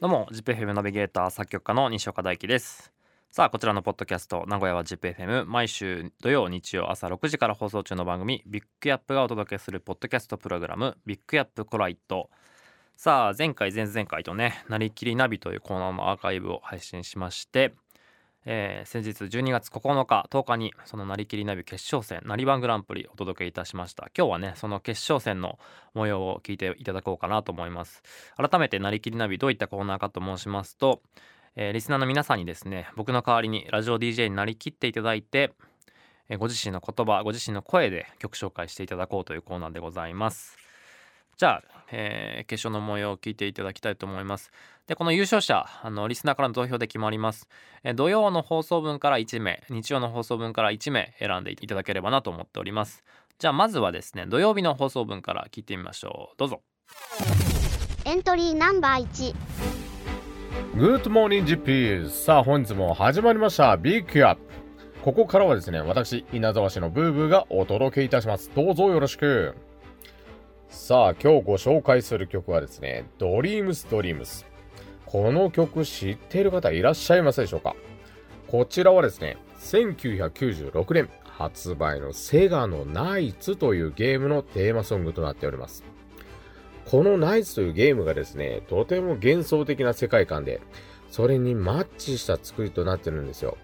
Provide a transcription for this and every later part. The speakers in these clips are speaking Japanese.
どうも ZIPFM ナビゲーター作曲家の西岡大輝です。さあこちらのポッドキャスト名古屋は ZIPFM 毎週土曜日曜朝6時から放送中の番組ビッグアップがお届けするポッドキャストプログラムビッグアップコライト。さあ前回前々回とねなりきりナビというコーナーのアーカイブを配信しましてえー、先日12月9日10日にそのなりきりナビ決勝戦なりバングランプリお届けいたしました。今日はねその決勝戦の模様を聞いていただこうかなと思います。改めてなりきりナビどういったコーナーかと申しますと、えー、リスナーの皆さんにですね僕の代わりにラジオ DJ になりきっていただいて、えー、ご自身の言葉ご自身の声で曲紹介していただこうというコーナーでございます。じゃあ、えー、決勝の模様を聞いていただきたいと思います。で、この優勝者、あの、リスナーからの投票で決まります。えー、土曜の放送分から1名、日曜の放送分から1名選んでいただければなと思っております。じゃあ、まずはですね、土曜日の放送分から聞いてみましょう。どうぞ。エントリーナンバー1。Good morning, GPs! さあ、本日も始まりました。ビッグアップ。ここからはですね、私、稲沢市のブーブーがお届けいたします。どうぞよろしく。さあ、今日ご紹介する曲はですね、ドリームスドリームス。この曲知っている方いらっしゃいますでしょうか？こちらはですね、1996年発売のセガのナイツというゲームのテーマソングとなっております。このナイツというゲームがですね、とても幻想的な世界観で、それにマッチした作りとなってるんですよ。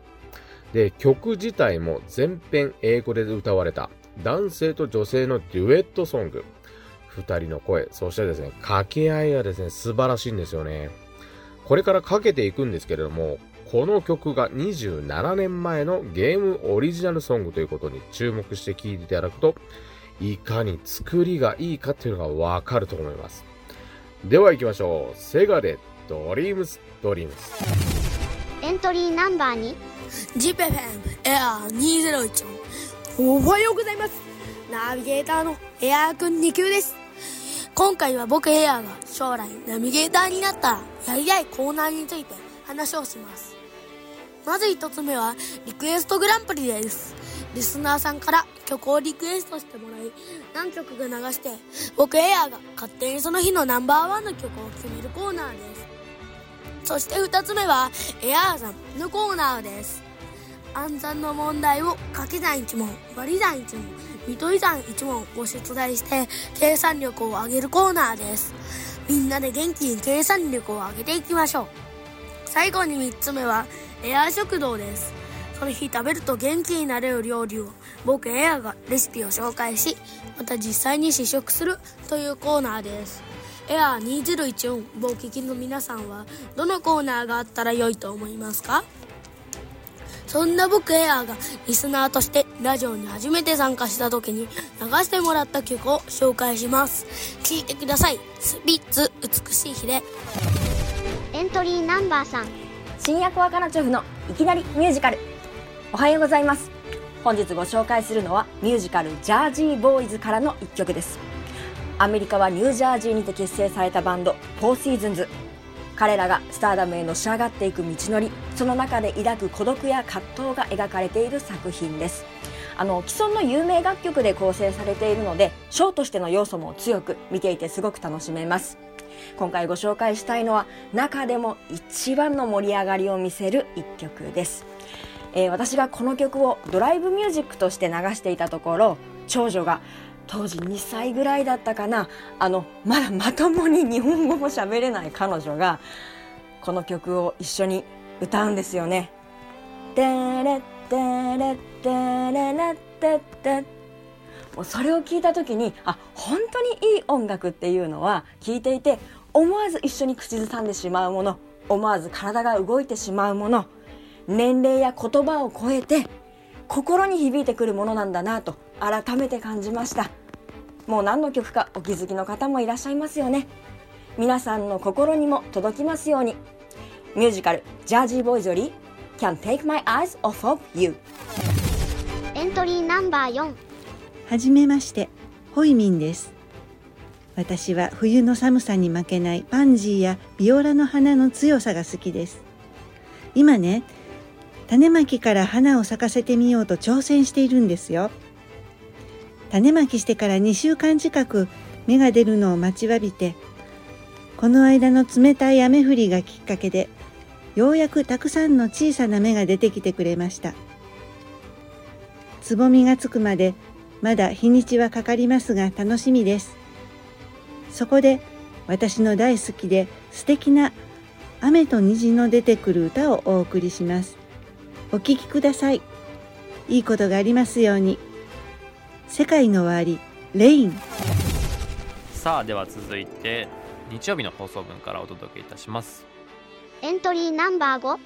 で、曲自体も全編英語で歌われた男性と女性のデュエットソング。二人の声、そしてですね、掛け合いがですね、素晴らしいんですよね。これからかけていくんですけれども、この曲が27年前のゲームオリジナルソングということに注目して聴いていただくと、いかに作りがいいかっていうのがわかると思います。では行きましょう。セガでドリームスドリームス。エントリーナンバー2。GPFM エアー201おはようございます。ナビゲーターのエアーくん2級です。今回は僕エアーが将来ナビゲーターになったらやりたいコーナーについて話をします。まず一つ目はリクエストグランプリです。リスナーさんから曲をリクエストしてもらい何曲が流して僕エアーが勝手にその日のナンバーワンの曲を決めるコーナーです。そして二つ目はエアーさんのコーナーです。暗算の問題を掛け算1問割り算1問見取り算1問を出題して計算力を上げるコーナーです。みんなで元気に計算力を上げていきましょう。最後に3つ目はエアー食堂です。その日食べると元気になれる料理を僕エアがレシピを紹介しまた実際に試食するというコーナーです。エアー2014棒聞きの皆さんはどのコーナーがあったら良いと思いますか？そんな僕エアーがリスナーとしてラジオに初めて参加した時に流してもらった曲を紹介します。聴いてください。スピッツ美しい日でエントリーナンバー3新薬若菜チョフのいきなりミュージカル。おはようございます。本日ご紹介するのはミュージカルジャージーボーイズからの一曲です。アメリカはニュージャージーにて結成されたバンドフォーシーズンズ彼らがスターダムへのし上がっていく道のりその中で抱く孤独や葛藤が描かれている作品です。あの既存の有名楽曲で構成されているのでショーとしての要素も強く見ていてすごく楽しめます。今回ご紹介したいのは中でも一番の盛り上がりを見せる一曲です、えー、私がこの曲をドライブミュージックとして流していたところ長女が当時2歳ぐらいだったかなあのまだまともに日本語も喋れない彼女がこの曲を一緒に歌うんですよね。もうそれを聞いた時にあ本当にいい音楽っていうのは聞いていて思わず一緒に口ずさんでしまうもの思わず体が動いてしまうもの年齢や言葉を超えて心に響いてくるものなんだなと改めて感じました。もう何の曲かお気づきの方もいらっしゃいますよね。皆さんの心にも届きますように。ミュージカル「ジャージーボーイズ」より「Can't Take My Eyes Off of You」エントリーナンバー4はじめましてホイミンです。私は冬の寒さに負けないパンジーやビオラの花の強さが好きです。今ね種まきから花を咲かせてみようと挑戦しているんですよ種まきしてから2週間近く芽が出るのを待ちわびてこの間の冷たい雨降りがきっかけでようやくたくさんの小さな芽が出てきてくれました。つぼみがつくまでまだ日にちはかかりますが楽しみです。そこで私の大好きで素敵な雨と虹の出てくる歌をお送りします。お聴きください。いいことがありますように。世界の終わりレイン。さあでは続いて日曜日の放送分からお届けいたします。エントリーナンバー5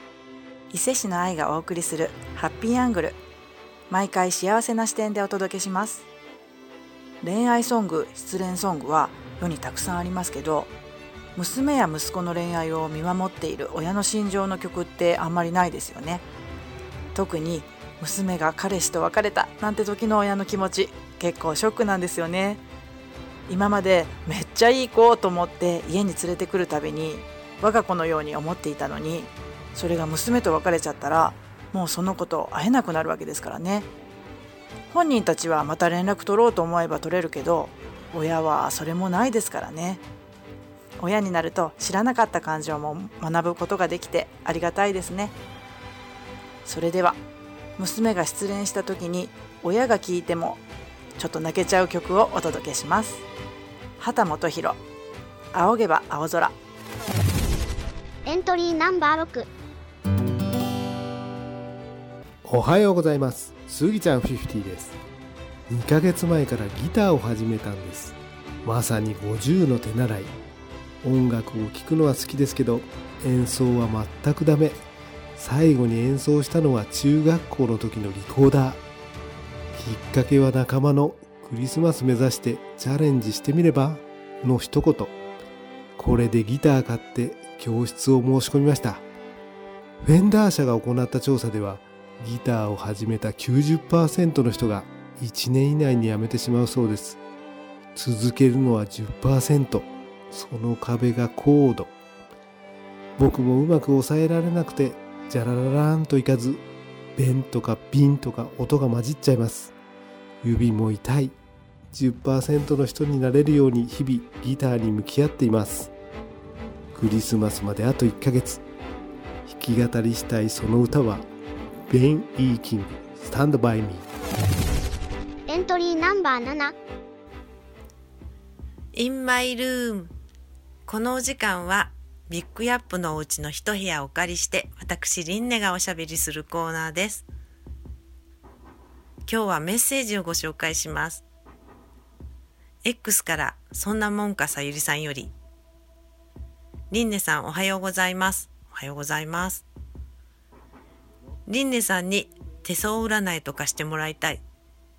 伊勢市の愛がお送りするハッピーアングル。毎回幸せな視点でお届けします。恋愛ソング失恋ソングは世にたくさんありますけど娘や息子の恋愛を見守っている親の心情の曲ってあんまりないですよね。特に娘が彼氏と別れたなんて時の親の気持ち結構ショックなんですよね。今までめっちゃいい子と思って家に連れてくるたびに我が子のように思っていたのにそれが娘と別れちゃったらもうその子と会えなくなるわけですからね。本人たちはまた連絡取ろうと思えば取れるけど親はそれもないですからね。親になると知らなかった感情も学ぶことができてありがたいですね。それでは娘が失恋した時に親が聴いてもちょっと泣けちゃう曲をお届けします。畑基博。仰げば青空。エントリーナンバー6おはようございます。スギちゃん50です。2ヶ月前からギターを始めたんです。まさに50の手習い。音楽を聴くのは好きですけど演奏は全くダメ最後に演奏したのは中学校の時のリコーダー。きっかけは仲間のクリスマス目指してチャレンジしてみればの一言。これでギター買って教室を申し込みました。フェンダー社が行った調査ではギターを始めた90%の人が1年以内に辞めてしまうそうです。続けるのは10%その壁がコード僕もうまく抑えられなくてジャラララーンといかず弁とかビンとか音が混じっちゃいます。指も痛い。10%の人になれるように日々ギターに向き合っています。クリスマスまであと1ヶ月。弾き語りしたいその歌はベン・イーキングスタンドバイミーエントリーナンバー7 In my room このお時間はビッグヤップのお家の一部屋をお借りして私リンネがおしゃべりするコーナーです。今日はメッセージをご紹介します。X からそんなもんかさゆりさんより。リンネさんおはようございます。おはようございます。リンネさんに手相占いとかしてもらいたい。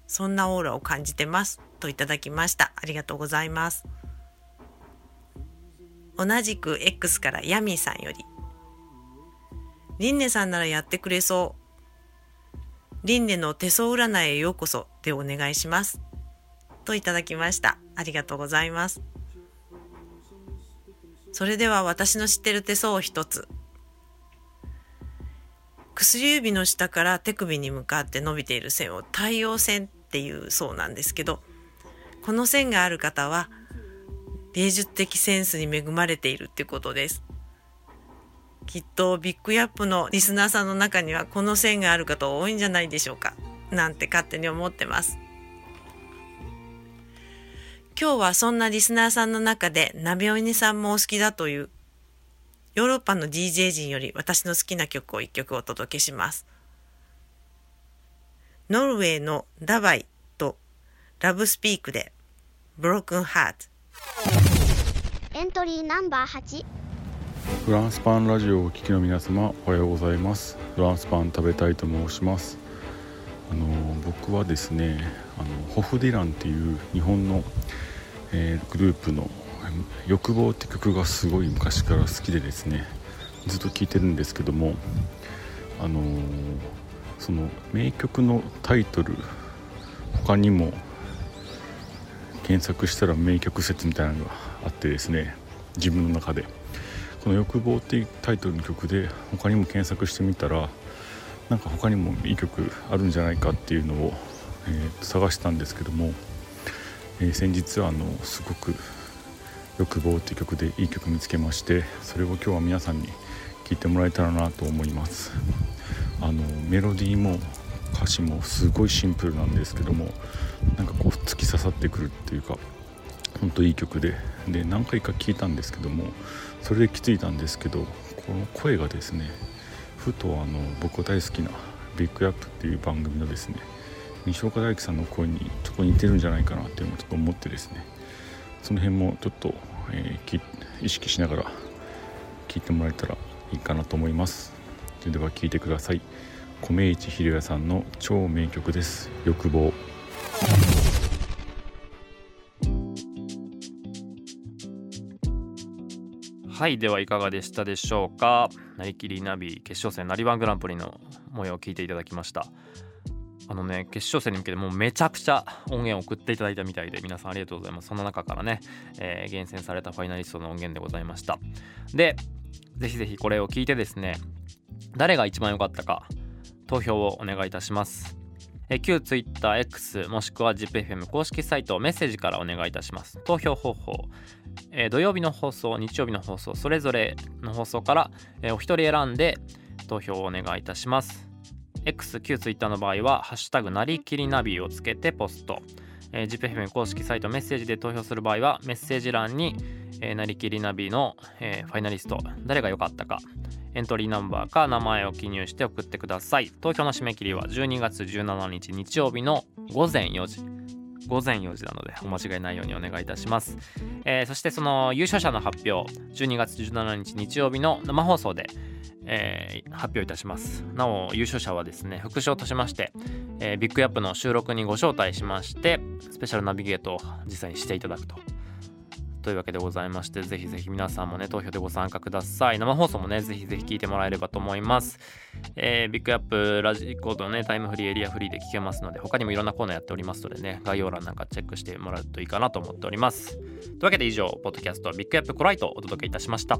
そんなオーラを感じてます。といただきました。ありがとうございます。同じく X からヤミーさんより。リンネさんならやってくれそう。リンネの手相占いへようこそでお願いします。といただきました。ありがとうございます。それでは私の知ってる手相を一つ。薬指の下から手首に向かって伸びている線を太陽線っていうそうなんですけどこの線がある方は芸術的センスに恵まれているってことです。きっとビッグヤップのリスナーさんの中にはこの線がある方多いんじゃないでしょうか。なんて勝手に思ってます。今日はそんなリスナーさんの中で鍋おにさんもお好きだというヨーロッパの DJ 陣より私の好きな曲を一曲お届けします。ノルウェーのダバイとラブスピークで Broken Heart エントリーナンバー8フランスパンラジオをお聞きの皆様おはようございます。フランスパン食べたいと申します。あの僕はですねあのホフディランっていう日本の、えー、グループの「欲望」って曲がすごい昔から好きでですねずっと聴いてるんですけどもあのー、その名曲のタイトル他にも検索したら名曲説みたいなのがあってですね自分の中で。この「欲望」っていうタイトルの曲で他にも検索してみたらなんか他にもいい曲あるんじゃないかっていうのを、えー、探したんですけども、えー、先日あのすごく欲望っていう曲でいい曲見つけましてそれを今日は皆さんに聴いてもらえたらなと思います。あのメロディーも歌詞もすごいシンプルなんですけどもなんかこう突き刺さってくるっていうか本当いい曲でで何回か聴いたんですけどもそれで気づいたんですけどこの声がですねふとあの僕が大好きな「ビッグアップっていう番組のですね西岡大樹さんの声にちょっと似てるんじゃないかなっていうのをちょっと思ってですねその辺もちょっと、えー、意識しながら聞いてもらえたらいいかなと思います。それでは聞いてください。米市ひろやさんの超名曲です。欲望。はいではいかがでしたでしょうか。なりきりナビ決勝戦なりバングランプリの模様を聞いていただきました。あのね決勝戦に向けてもうめちゃくちゃ音源を送っていただいたみたいで皆さんありがとうございます。その中からね、えー、厳選されたファイナリストの音源でございました。でぜひぜひこれを聞いてですね誰が一番良かったか投票をお願いいたします。え旧 TwitterX もしくは ZIPFM 公式サイトメッセージからお願いいたします。投票方法、え土曜日の放送日曜日の放送それぞれの放送から、えお一人選んで投票をお願いいたします。X 旧 Twitter の場合は「ハッシュタグなりきりナビ」をつけてポスト、えー、ZIPFM 公式サイトメッセージで投票する場合はメッセージ欄に、えー、なりきりナビの、えー、ファイナリスト誰が良かったか。エントリーナンバーか名前を記入して送ってください。投票の締め切りは12月17日日曜日の午前4時。午前4時なのでお間違いないようにお願いいたします、えー、そしてその優勝者の発表12月17日日曜日の生放送でえー、発表いたします。なお優勝者はですね副賞としまして、えー、ビッグアップの収録にご招待しましてスペシャルナビゲートを実際にしていただくと。というわけでございまして、ぜひぜひ皆さんもね、投票でご参加ください。生放送もね、ぜひぜひ聞いてもらえればと思います。えー、ビッグアップラジコードね、タイムフリー、エリアフリーで聞けますので、他にもいろんなコーナーやっておりますのでね、概要欄なんかチェックしてもらうといいかなと思っております。というわけで以上、ポッドキャストビッグアップコライトをお届けいたしました。